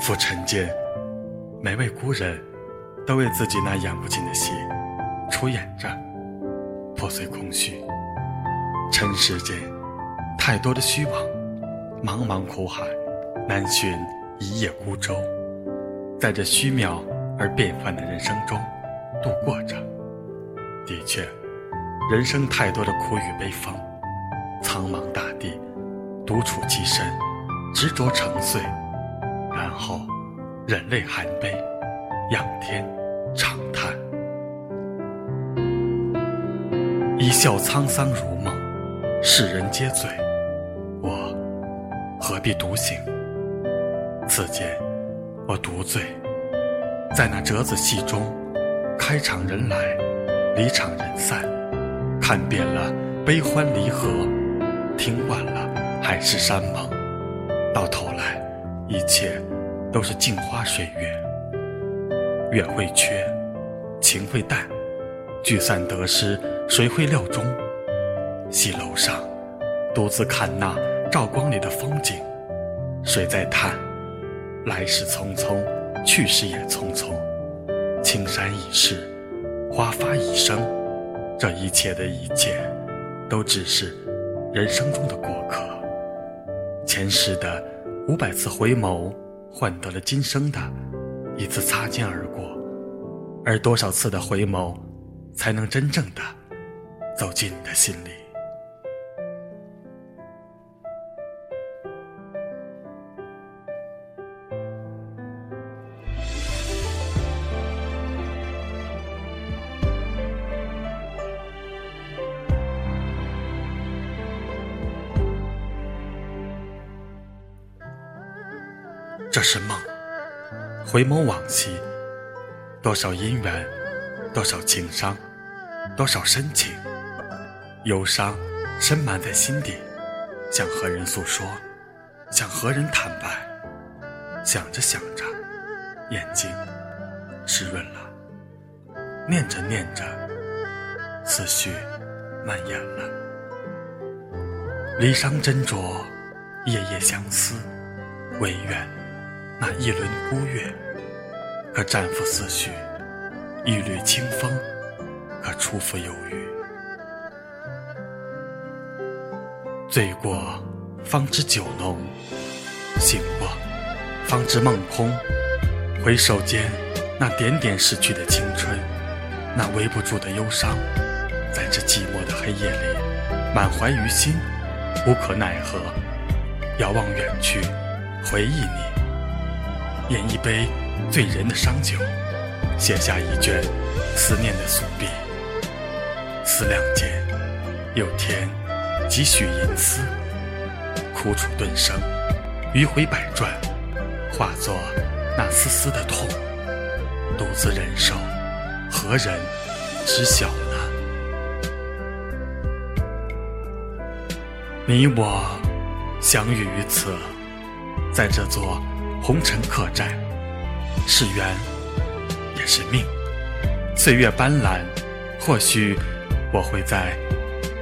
浮尘间，每位孤人都为自己那演不尽的戏出演着，破碎空虚。尘世间，太多的虚妄，茫茫苦海，难寻一叶孤舟。在这虚渺而变幻的人生中度过着。的确，人生太多的苦与悲风，苍茫大地，独处其身，执着成碎，然后忍泪含悲，仰天长叹，一笑沧桑如梦。世人皆醉，我何必独醒？此间我独醉，在那折子戏中，开场人来，离场人散，看遍了悲欢离合，听惯了海誓山盟，到头来，一切都是镜花水月。缘会缺，情会淡，聚散得失，谁会料中？戏楼上，独自看那照光里的风景，谁在叹？来时匆匆，去时也匆匆。青山已逝，花发已生，这一切的一切，都只是人生中的过客。前世的五百次回眸，换得了今生的一次擦肩而过。而多少次的回眸，才能真正的走进你的心里？这是梦，回眸往昔，多少姻缘，多少情伤，多少深情，忧伤深埋在心底，想和人诉说，想和人坦白，想着想着，眼睛湿润了，念着念着，思绪蔓延了，离殇斟酌，夜夜相思，唯愿。那一轮孤月，可占付思绪；一缕清风，可出付忧郁。醉过，方知酒浓；醒过，方知梦空。回首间，那点点逝去的青春，那围不住的忧伤，在这寂寞的黑夜里，满怀于心，无可奈何。遥望远去，回忆你。饮一杯醉人的伤酒，写下一卷思念的素笔。思量间，有天几许银丝，苦楚顿生，迂回百转，化作那丝丝的痛。独自忍受，何人知晓呢？你我相遇于此，在这座。红尘客栈，是缘，也是命。岁月斑斓，或许我会在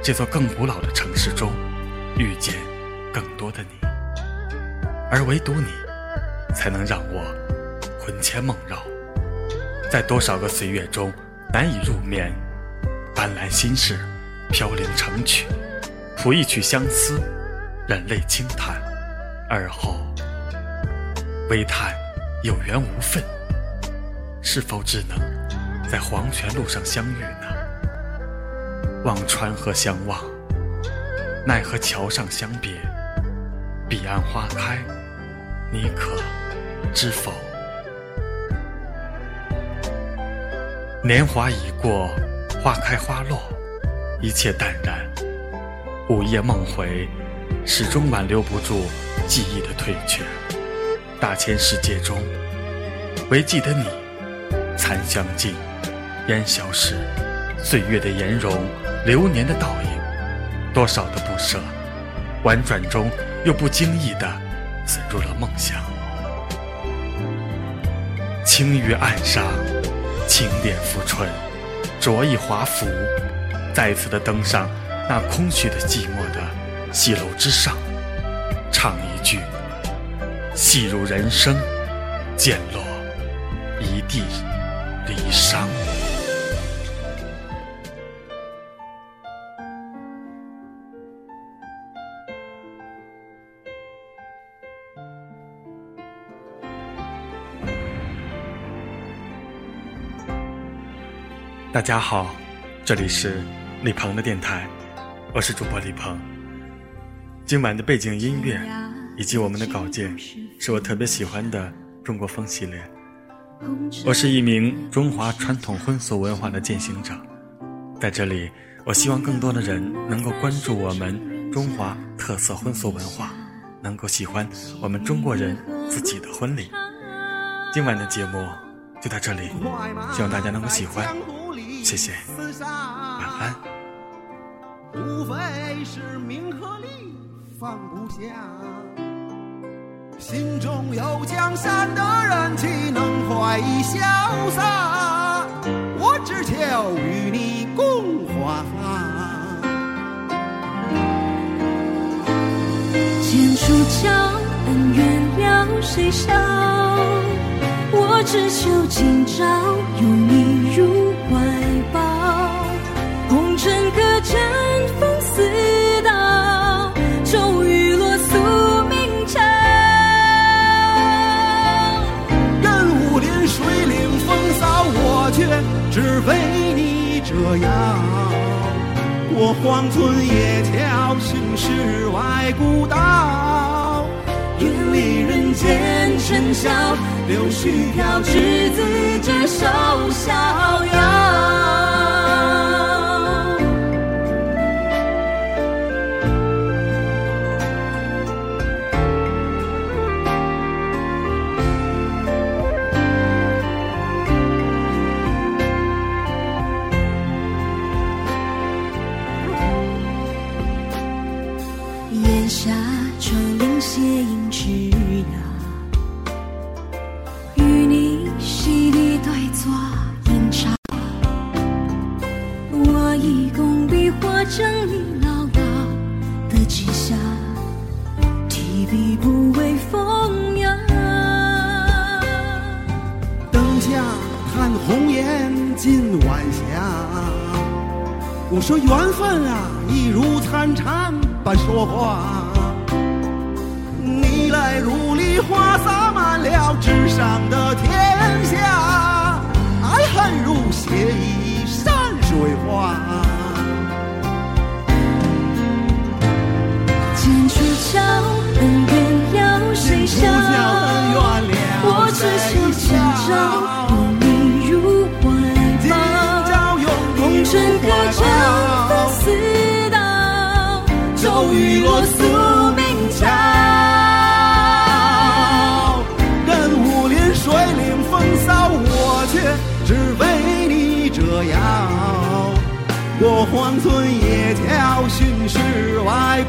这座更古老的城市中遇见更多的你，而唯独你，才能让我魂牵梦绕。在多少个岁月中难以入眠，斑斓心事飘零成曲，谱一曲相思，忍泪轻叹，而后。微叹有缘无分，是否只能在黄泉路上相遇呢？望川河相望，奈何桥上相别。彼岸花开，你可知否？年华已过，花开花落，一切淡然。午夜梦回，始终挽留不住记忆的退却。大千世界中，唯记得你，残香尽，烟消逝，岁月的颜容，流年的倒影，多少的不舍，婉转中又不经意的渗入了梦乡。青玉案上，轻点拂唇，着一华服，再次的登上那空虚的寂寞的戏楼之上，唱一句。戏如人生，渐落一地离殇。大家好，这里是李鹏的电台，我是主播李鹏。今晚的背景音乐以及我们的稿件是我特别喜欢的中国风系列。我是一名中华传统婚俗文化的践行者，在这里，我希望更多的人能够关注我们中华特色婚俗文化，能够喜欢我们中国人自己的婚礼。今晚的节目就到这里，希望大家能够喜欢。谢谢，晚安。无非是名和利放不下，心中有江山的人岂能怀疑潇洒？我只求与你共华发。剑出鞘，恩怨了谁笑？我只求今朝拥你入怀。只荒村野桥，行世外古道，远离人间尘嚣，柳絮飘，执子之手，逍遥。我说缘分啊，一如参禅般说话。你来如梨花洒满了纸上的天下，爱恨如写意山水画。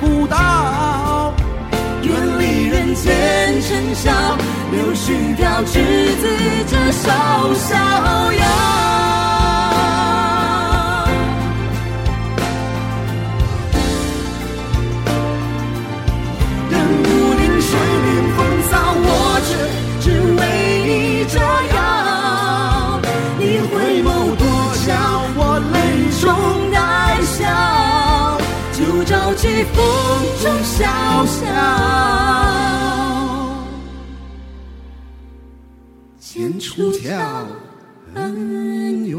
不到，远离人间尘嚣，柳絮飘，执子之手，逍遥。风中萧萧，剑出鞘，恩怨。